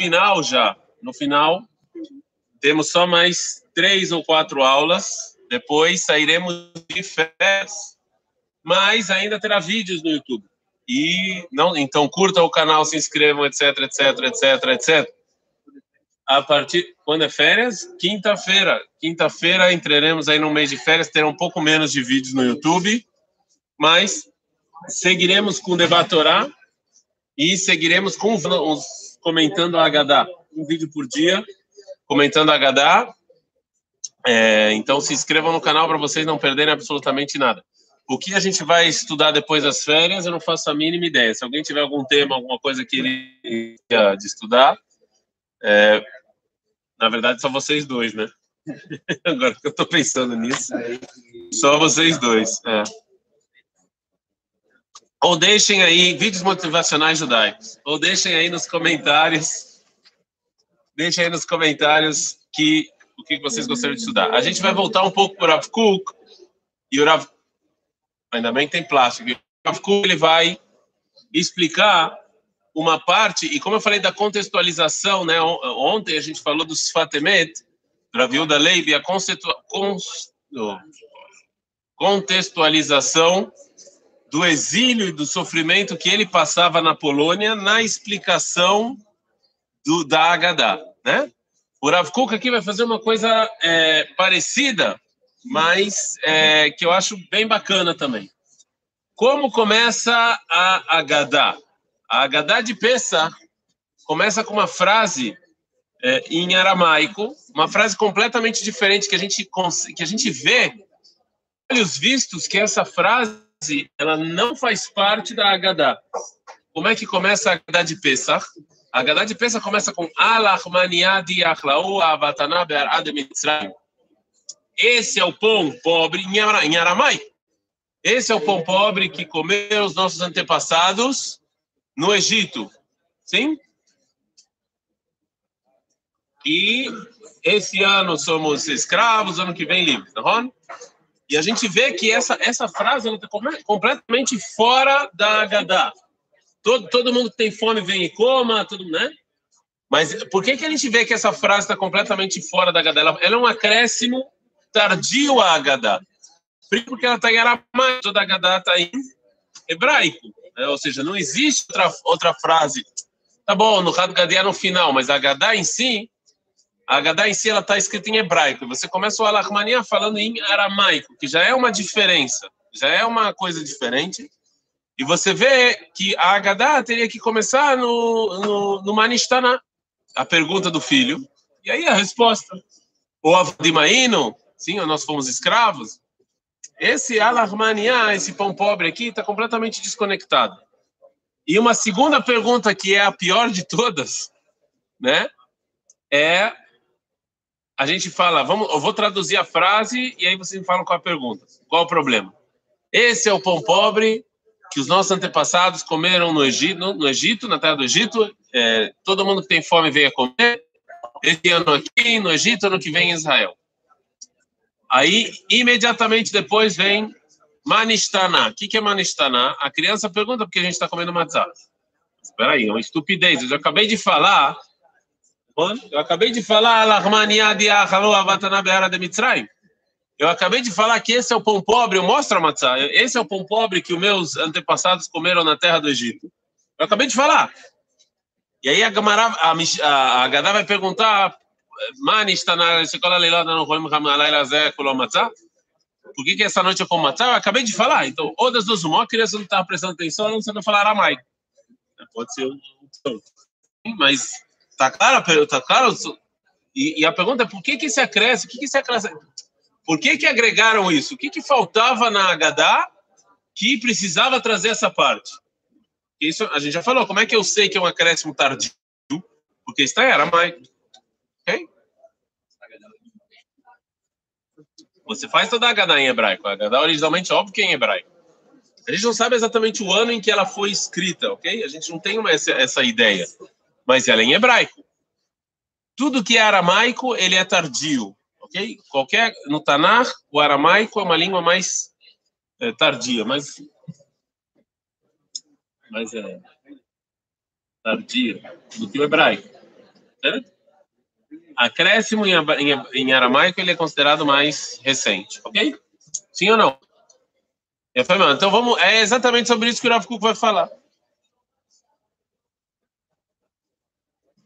final já, no final, temos só mais três ou quatro aulas, depois sairemos de férias, mas ainda terá vídeos no YouTube. E não, então curtam o canal, se inscrevam, etc, etc, etc, etc. A partir quando é férias? Quinta-feira. Quinta-feira entraremos aí no mês de férias, terá um pouco menos de vídeos no YouTube, mas seguiremos com o Debatorá e seguiremos com os comentando a Haggadah, um vídeo por dia comentando a Haggadah. É, então se inscrevam no canal para vocês não perderem absolutamente nada. O que a gente vai estudar depois das férias, eu não faço a mínima ideia. Se alguém tiver algum tema, alguma coisa que ele de estudar, é, na verdade só vocês dois, né? Agora que eu estou pensando nisso, só vocês dois. É. Ou deixem aí vídeos motivacionais judaicos. Ou deixem aí nos comentários. Deixem aí nos comentários que o que vocês gostariam de estudar. A gente vai voltar um pouco para o. E o Rav... Ainda bem que tem plástico. O Rav ele vai explicar uma parte, e como eu falei da contextualização, né? Ontem a gente falou dos Fatemet, Rav Yehuda Leib, a contextualização do exílio e do sofrimento que ele passava na Polônia na explicação do, da Haggadah, né? O Rav Kuk aqui vai fazer uma coisa é, parecida, mas é, que eu acho bem bacana também. Como começa a Haggadah? A Haggadah de Pesach começa com uma frase é, em aramaico, uma frase completamente diferente que a gente, que a gente vê, olhos vistos, que essa frase ela não faz parte da Haggadah. Como é que começa a Haggadah de Pesach? A Haggadah de Pesach começa com Alachmaniadi Achlau Avatana Be'arad Mitzrayim. Esse é o pão pobre em aramaico. Esse é o pão pobre que comeram os nossos antepassados no Egito. Sim? E esse ano somos escravos, ano que vem livres, tá bom? E a gente vê que essa, essa frase está completamente fora da Gadá. Todo, todo mundo que tem fome vem e coma, tudo, né? Mas por que, que a gente vê que essa frase está completamente fora da Gadá? Ela, ela, é um acréscimo tardio à Gadá. Porque ela está em aramaico, toda a Gadá está em hebraico. Né? Ou seja, não existe outra, outra frase. Tá bom, no Had Gadá é no final, mas a Gadá em si a Haggadah em si está escrita em hebraico. Você começa o Alachmania falando em aramaico, que já é uma diferença, já é uma coisa diferente. E você vê que a Haggadah teria que começar no, no, no Manistana, a pergunta do filho, e aí a resposta. O Avdimaino, sim, nós fomos escravos. Esse Alachmania, esse pão pobre aqui, está completamente desconectado. E uma segunda pergunta, que é a pior de todas, né? É a gente fala, vamos, eu vou traduzir a frase e aí vocês me falam qual a pergunta. Qual o problema? Esse é o pão pobre que os nossos antepassados comeram no Egito, no, Egito na terra do Egito. É, todo mundo que tem fome veio a comer. Esse ano aqui, no Egito, ano que vem em Israel. Aí, imediatamente depois vem Manistaná. O que, que é Manistaná? A criança pergunta porque a gente está comendo matzah. Espera aí, é uma estupidez. Eu já acabei de falar eu acabei de falar, eu acabei de falar que esse é o pão pobre, eu mostro a matzah, esse é o pão pobre que os meus antepassados comeram na terra do Egito. Eu acabei de falar. E aí a Gamara, a, a, a Gadá vai perguntar, Mani está na escola leilada no Rolim Hamalayla Zé Matzah? Por que, que essa noite eu como matzah? Eu acabei de falar. Então, ou das duas, uma, a criança não estava prestando atenção, sei não falar aramaico. Pode ser um. Mas Tá claro? Tá claro? E, e, a pergunta é por que que se acresce? Que que se acresce? Por que que agregaram isso? O que que faltava na Agadá que precisava trazer essa parte? Isso a gente já falou. Como é que eu sei que é um acréscimo tardio? Porque está em aramaico. Ok? Você faz toda a Agadá em hebraico. A Agadá originalmente, óbvio que é em hebraico. A gente não sabe exatamente o ano em que ela foi escrita, ok? A gente não tem uma, essa, essa ideia mas ela é em hebraico. Tudo que é aramaico, ele é tardio, ok? Qualquer, no Tanar, o aramaico é uma língua mais é, tardia, mais, mais é, tardia do que o hebraico. Certo? Acréscimo em, em, em aramaico ele é considerado mais recente, ok? Sim ou não? Então vamos, é exatamente sobre isso que o Rav vai falar.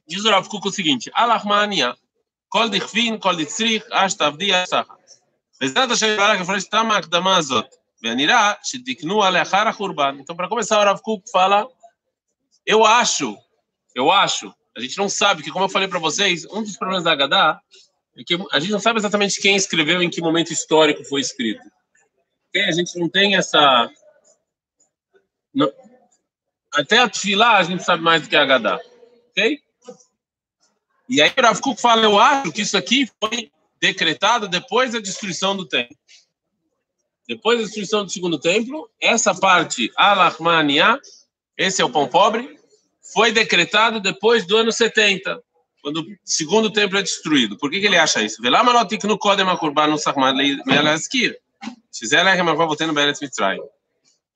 Diz o Rav Kuk o seguinte: Alachmania, kol dichvin, kol ditzrich, ash tavdi, ash tacha. Bezat Hashem Barak, está tama akdama azot. Venirá, shediknu alehara achurban. Então, para começar, o Rav Kuk fala: Eu acho, eu acho. A gente não sabe, que como eu falei para vocês, um dos problemas da Haggadah é que a gente não sabe exatamente quem escreveu em que momento histórico foi escrito. a gente não tem essa. Até a Tfilá a gente sabe mais do que a Haggadah. Ok? E aí Rav Kuk fala, eu acho que isso aqui foi decretado depois da destruição do templo. Depois da destruição do segundo templo, essa parte, Alachmania, esse é o pão pobre, foi decretado depois do ano 70, quando o segundo templo é destruído. Por que, que ele acha isso?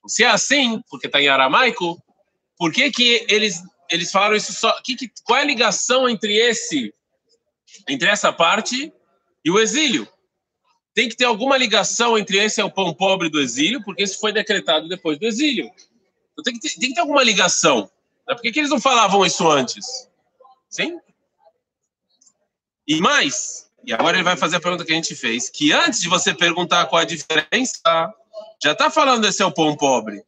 Se é assim, porque está em aramaico, por que, que eles, eles falaram isso só? Que, que, qual é a ligação entre esse, entre essa parte e o exílio? Tem que ter alguma ligação entre esse é o pão pobre do exílio, porque isso foi decretado depois do exílio. Então tem que ter, tem que ter alguma ligação. Né? Por que, que eles não falavam isso antes? Sim? E mais, e agora ele vai fazer a pergunta que a gente fez, que antes de você perguntar qual a diferença, já está falando esse é o pão pobre.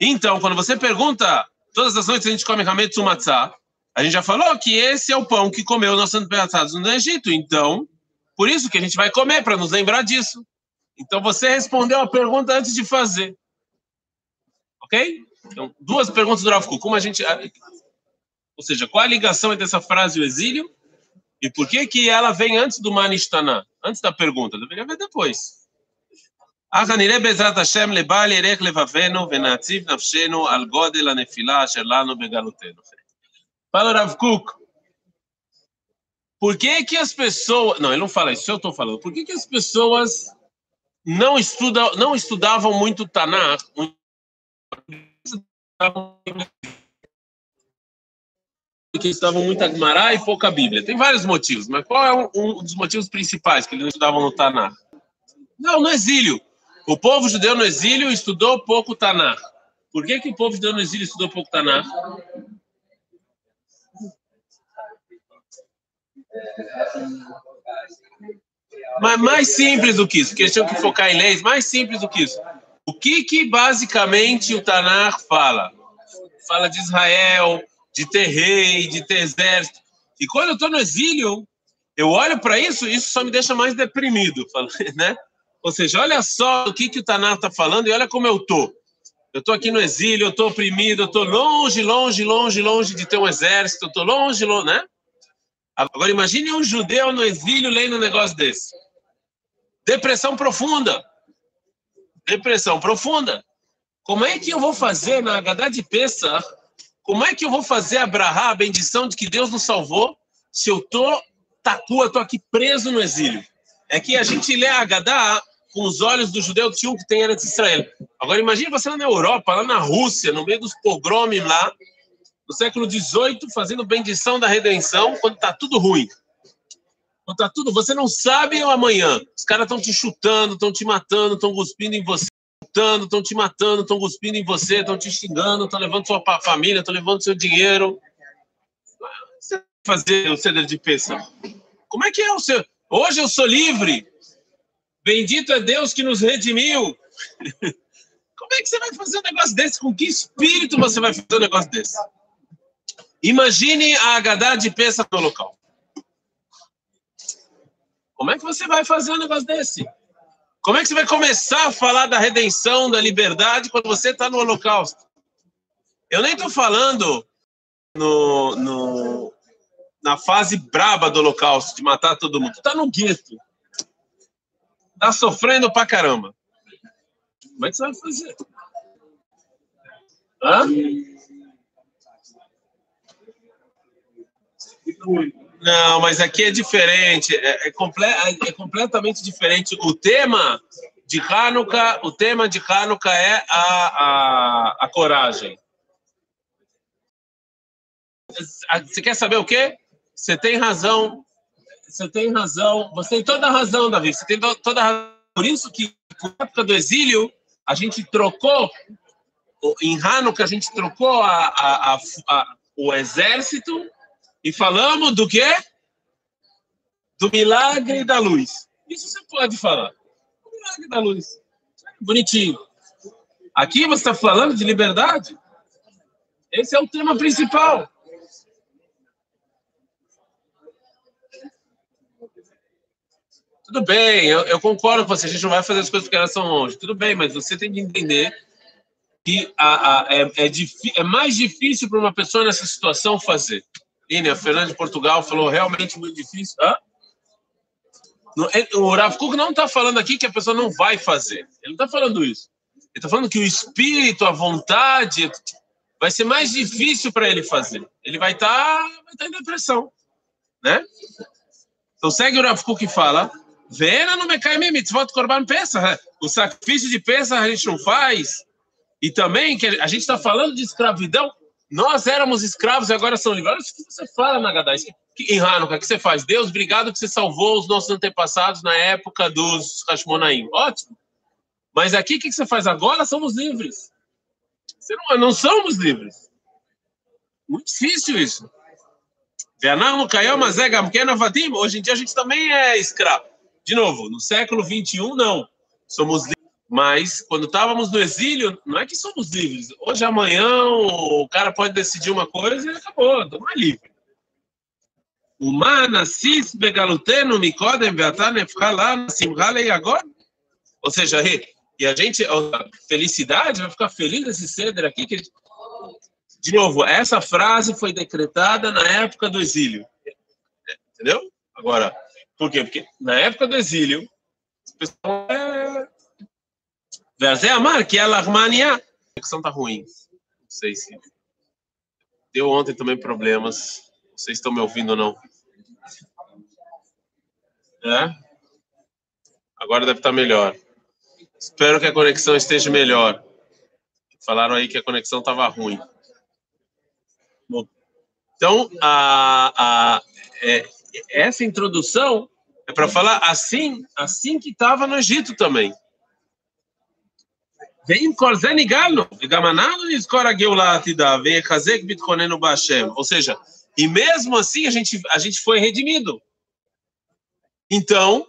Então, quando você pergunta, todas as noites a gente come hametsu matzah, a gente já falou que esse é o pão que comeu nossos antepassados no Egito. Então, por isso que a gente vai comer, para nos lembrar disso. Então, você respondeu a pergunta antes de fazer. Ok? Então, duas perguntas do Rav Como a gente... Ou seja, qual a ligação entre essa frase e o exílio? E por que que ela vem antes do Manishtaná? Antes da pergunta. Deveria ver depois. נראה בעזרת השם לבל ירך לבבנו ונעציב נפשנו על גודל הנפילה אשר לנו בגלותנו. Fala Rav Kuk. Por que que as pessoas... Não, ele não fala isso, eu estou falando. Por que que as pessoas não, estudam, não estudavam muito Tanakh, que estudavam muito Agmará e pouca Bíblia. Tem vários motivos, mas qual é um, um dos motivos principais que eles não estudavam no Tanakh? Não, no exílio. O povo judeu no exílio estudou pouco Tanakh. Por que, que o povo judeu no exílio estudou pouco Tanakh? Mas mais simples do que isso, porque eles tinham que focar em leis, mais simples do que isso. O que que basicamente o Tanar fala? Fala de Israel, de ter rei, de ter exército. E quando eu estou no exílio, eu olho para isso, isso só me deixa mais deprimido, né? Ou seja, olha só o que que o Tanar está falando e olha como eu tô. Eu estou aqui no exílio, eu estou oprimido, eu estou longe, longe, longe, longe de ter um exército, eu estou longe, longe, né? Agora imagine um judeu no exílio lendo um negócio desse. Depressão profunda depressão profunda. Como é que eu vou fazer na Haggadah de Pesach? Como é que eu vou fazer a a bendição de que Deus nos salvou, se eu tô tacua, tô aqui preso no exílio? É que a gente lê a Haggadah com os olhos do judeu tinha um que tem de Israel. Agora imagine você lá na Europa, lá na Rússia, no meio dos pogromes lá, no século XVIII, fazendo bendição da redenção, quando está tudo ruim. Quando tá tudo, você não sabe o amanhã. Os caras estão te chutando, estão te matando, estão cuspindo em você, estão te matando, estão cuspindo em você, estão te xingando, estão levando sua família, estão levando seu dinheiro. Você vai fazer o ceder de peça? Como é que é o seu? Hoje eu sou livre. Bendito é Deus que nos redimiu. Como é que você vai fazer um negócio desse? Com que espírito você vai fazer um negócio desse? Imagine a Agadá de peça no local. Como é que você vai fazer um negócio desse? Como é que você vai começar a falar da redenção, da liberdade, quando você está no Holocausto? Eu nem estou falando no, no, na fase braba do Holocausto, de matar todo mundo. Está no gueto. Está sofrendo pra caramba. Como é que você vai fazer? Hã? Não, mas aqui é diferente, é, é, comple é completamente diferente. O tema de Hanukkah, o tema de Hanukkah é a, a, a coragem. Você quer saber o quê? você tem razão, você tem razão, você tem toda a razão, Davi, você tem toda a razão. Por isso que, na época do exílio, a gente trocou, em Hanukkah, a gente trocou a, a, a, o exército e falamos do quê? Do milagre da luz. Isso você pode falar. O milagre da luz. Bonitinho. Aqui você está falando de liberdade? Esse é o tema principal. Tudo bem, eu, eu, concordo com você, a gente não vai fazer as coisas porque elas são longe. Tudo bem, mas você tem que entender que a, a, é, é, é, mais difícil para uma pessoa nessa situação fazer. Ine, a Fernanda de Portugal falou realmente muito difícil. Hã? O Rav Kuk não está falando aqui que a pessoa não vai fazer. Ele não está falando isso. Ele está falando que o espírito, a vontade, vai ser mais difícil para ele fazer. Ele vai estar tá, tá em depressão. Né? Então segue o Rav Kuk fala Vena no Mekaimim Mitzvot Korban Pesach. O sacrifício de Pesach a gente não faz. E também que a gente está falando de escravidão. Nós éramos escravos e agora são livres. O que você fala, Nagadá. Em Hanukkah, o que você faz? Deus, obrigado que você salvou os nossos antepassados na época dos Hashmonaim. Ótimo. Mas aqui, o que você faz? Agora somos livres. Não, não somos livres. Muito difícil isso. Hoje em dia a gente também é escravo. De novo, no século 21, não. Somos livres. Mas quando estávamos no exílio, não é que somos livres. Hoje, amanhã, o cara pode decidir uma coisa e acabou, estamos livre. Humana, cis, begaluteno, mikodem, beatane, lá, simrale e agora. Ou seja, e a gente, a felicidade, vai ficar feliz nesse ceder aqui. Que... De novo, essa frase foi decretada na época do exílio. Entendeu? Agora, por quê? Porque na época do exílio, o pessoal é. Verzé Amar, que é a Armania. A conexão tá ruim. Não sei se. Deu ontem também problemas. Vocês estão me ouvindo ou não? É? Agora deve estar melhor. Espero que a conexão esteja melhor. Falaram aí que a conexão estava ruim. Bom, então, a, a, é, essa introdução é para falar assim, assim que estava no Egito também. Ou seja, e mesmo assim a gente, a gente foi redimido. Então,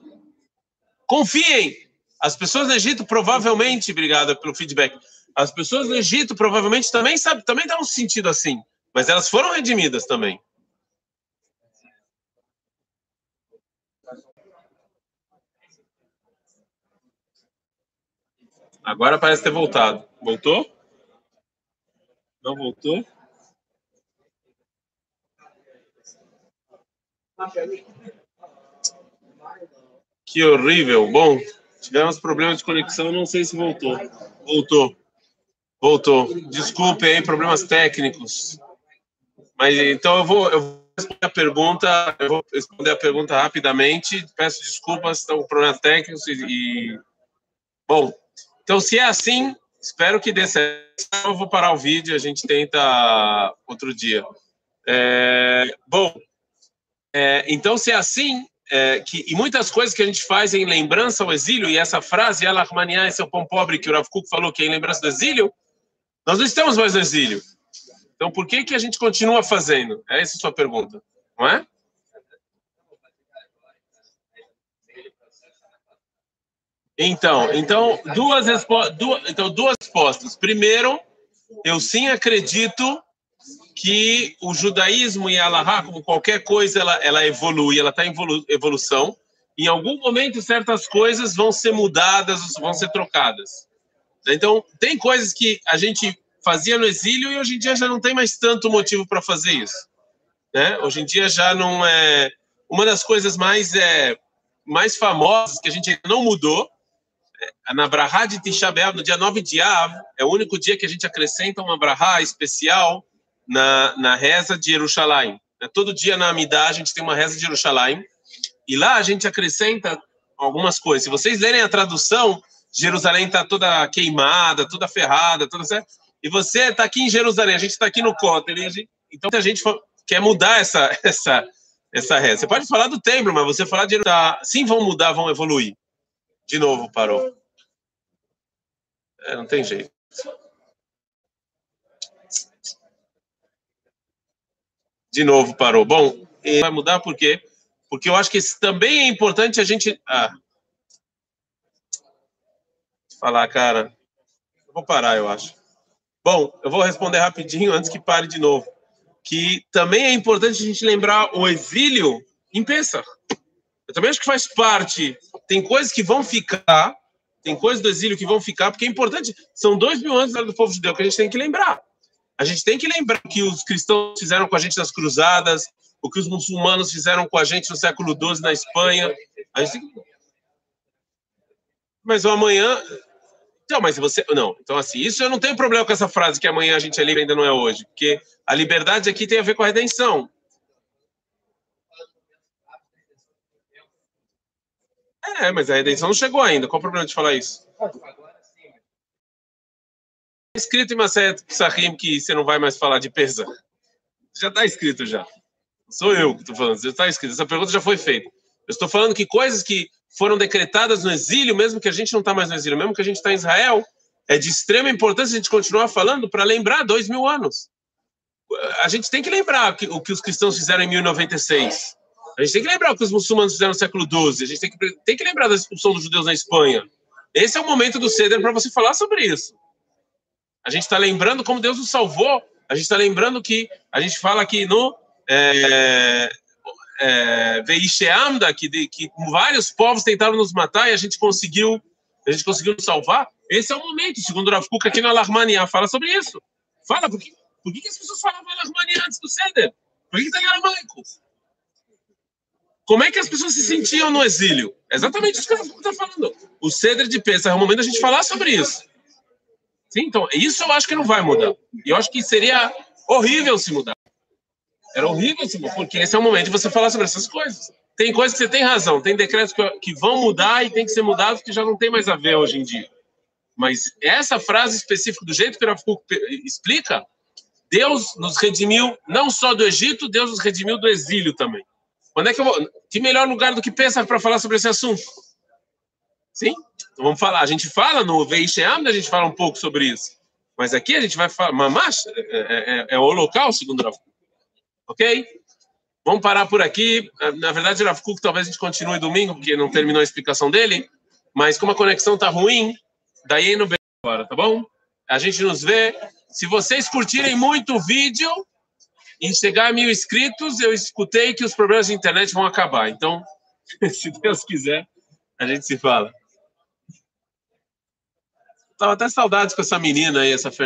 confiem. As pessoas no Egito provavelmente, obrigado pelo feedback. As pessoas no Egito provavelmente também sabem, também estavam se sentindo assim, mas elas foram redimidas também. Agora parece ter voltado. Voltou? Não voltou? Que horrível. Bom, tivemos problemas de conexão, não sei se voltou. Voltou. Voltou. Desculpe aí, problemas técnicos. Mas então eu vou, eu vou responder a pergunta, eu vou responder a pergunta rapidamente. Peço desculpas, estão problemas técnicos e, e bom, então, se é assim, espero que dê certo. Eu vou parar o vídeo, a gente tenta outro dia. É, bom, é, então, se é assim, é, que, e muitas coisas que a gente faz em lembrança ao exílio, e essa frase, ela esse é o pão pobre que o Rav Kuk falou, que é em lembrança do exílio, nós não estamos mais no exílio. Então, por que, que a gente continua fazendo? É essa a sua pergunta, não é? Então, então duas, então, duas respostas. Primeiro, eu sim acredito que o judaísmo e a Allahá, como qualquer coisa, ela, ela evolui, ela está em evolu evolução. Em algum momento, certas coisas vão ser mudadas, vão ser trocadas. Então, tem coisas que a gente fazia no exílio e hoje em dia já não tem mais tanto motivo para fazer isso. Né? Hoje em dia já não é. Uma das coisas mais, é, mais famosas que a gente não mudou na Brahá de Tisha B'Av, no dia 9 de Av, é o único dia que a gente acrescenta uma Brahá especial na, na reza de Jerusalém. É, todo dia na Amidah a gente tem uma reza de Jerusalém, e lá a gente acrescenta algumas coisas. Se vocês lerem a tradução, Jerusalém está toda queimada, toda ferrada, toda certa. E você está aqui em Jerusalém, a gente está aqui no Kotel, então a gente quer mudar essa, essa, essa reza. Você pode falar do templo, mas você falar de tá, sim, vão mudar, vão evoluir. De novo, parou. É, não tem jeito. De novo parou. Bom, vai mudar por quê? Porque eu acho que também é importante a gente. Ah. Falar, cara. Eu vou parar, eu acho. Bom, eu vou responder rapidinho antes que pare de novo. Que também é importante a gente lembrar o exílio em Pesach. Eu também acho que faz parte. Tem coisas que vão ficar, tem coisas do exílio que vão ficar, porque é importante. São dois mil anos do povo judeu que a gente tem que lembrar. A gente tem que lembrar o que os cristãos fizeram com a gente nas cruzadas, o que os muçulmanos fizeram com a gente no século XII na Espanha. A gente tem. Mas o amanhã. Então, mas você. Não, então assim, isso eu não tenho problema com essa frase que amanhã a gente é livre ainda não é hoje, porque a liberdade aqui tem a ver com a redenção. É, mas a redenção não chegou ainda. Qual o problema de falar isso? escrito em Maset Psachim que você não vai mais falar de pesa. Já está escrito já. Sou eu que estou falando, já está escrito. Essa pergunta já foi feita. Eu estou falando que coisas que foram decretadas no exílio, mesmo que a gente não está mais no exílio, mesmo que a gente está em Israel, é de extrema importância a gente continuar falando para lembrar dois mil anos. A gente tem que lembrar o que os cristãos fizeram em 1096. A gente tem que lembrar o que os muçulmanos fizeram no século XII. A gente tem que, tem que lembrar da expulsão dos judeus na Espanha. Esse é o momento do Ceder para você falar sobre isso. A gente está lembrando como Deus nos salvou. A gente está lembrando que a gente fala aqui no é, é, que, que vários povos tentaram nos matar e a gente conseguiu, a gente conseguiu salvar. Esse é o momento, segundo o Rav Kuk aqui na Alarmania, fala sobre isso. Fala, por que, por que, as pessoas falavam Alarmania antes do Seder? Por que em aramaico? Como é que as pessoas se sentiam no exílio? É exatamente isso que o Rav está falando. O Seder de Pesach é o momento da gente falar sobre isso. Sim, então, isso eu acho que não vai mudar. E eu acho que seria horrível se mudar. Era horrível se mudar, porque esse é o momento de você falar sobre essas coisas. Tem coisas que você tem razão, tem decretos que, vão mudar e tem que ser mudados que já não tem mais a ver hoje em dia. Mas essa frase específica, do jeito que o Rav explica, Deus nos redimiu não só do Egito, Deus nos redimiu do exílio também. Quando é que eu vou... Que melhor lugar do que pensar para falar sobre esse assunto? Sim? Então vamos falar. A gente fala no Veisheam, a gente fala um pouco sobre isso. Mas aqui a gente vai falar. Mamash é, é, é, é o local, segundo Rav Ok? Vamos parar por aqui. Na verdade, Rav Kuk, talvez a gente continue domingo, porque não terminou a explicação dele. Mas como a conexão está ruim, daí no agora, tá bom? A gente nos vê. Se vocês curtirem muito o vídeo e chegar a mil inscritos, eu escutei que os problemas de internet vão acabar. Então, se Deus quiser, a gente se fala. Tava até saudades com essa menina aí, essa Fernanda.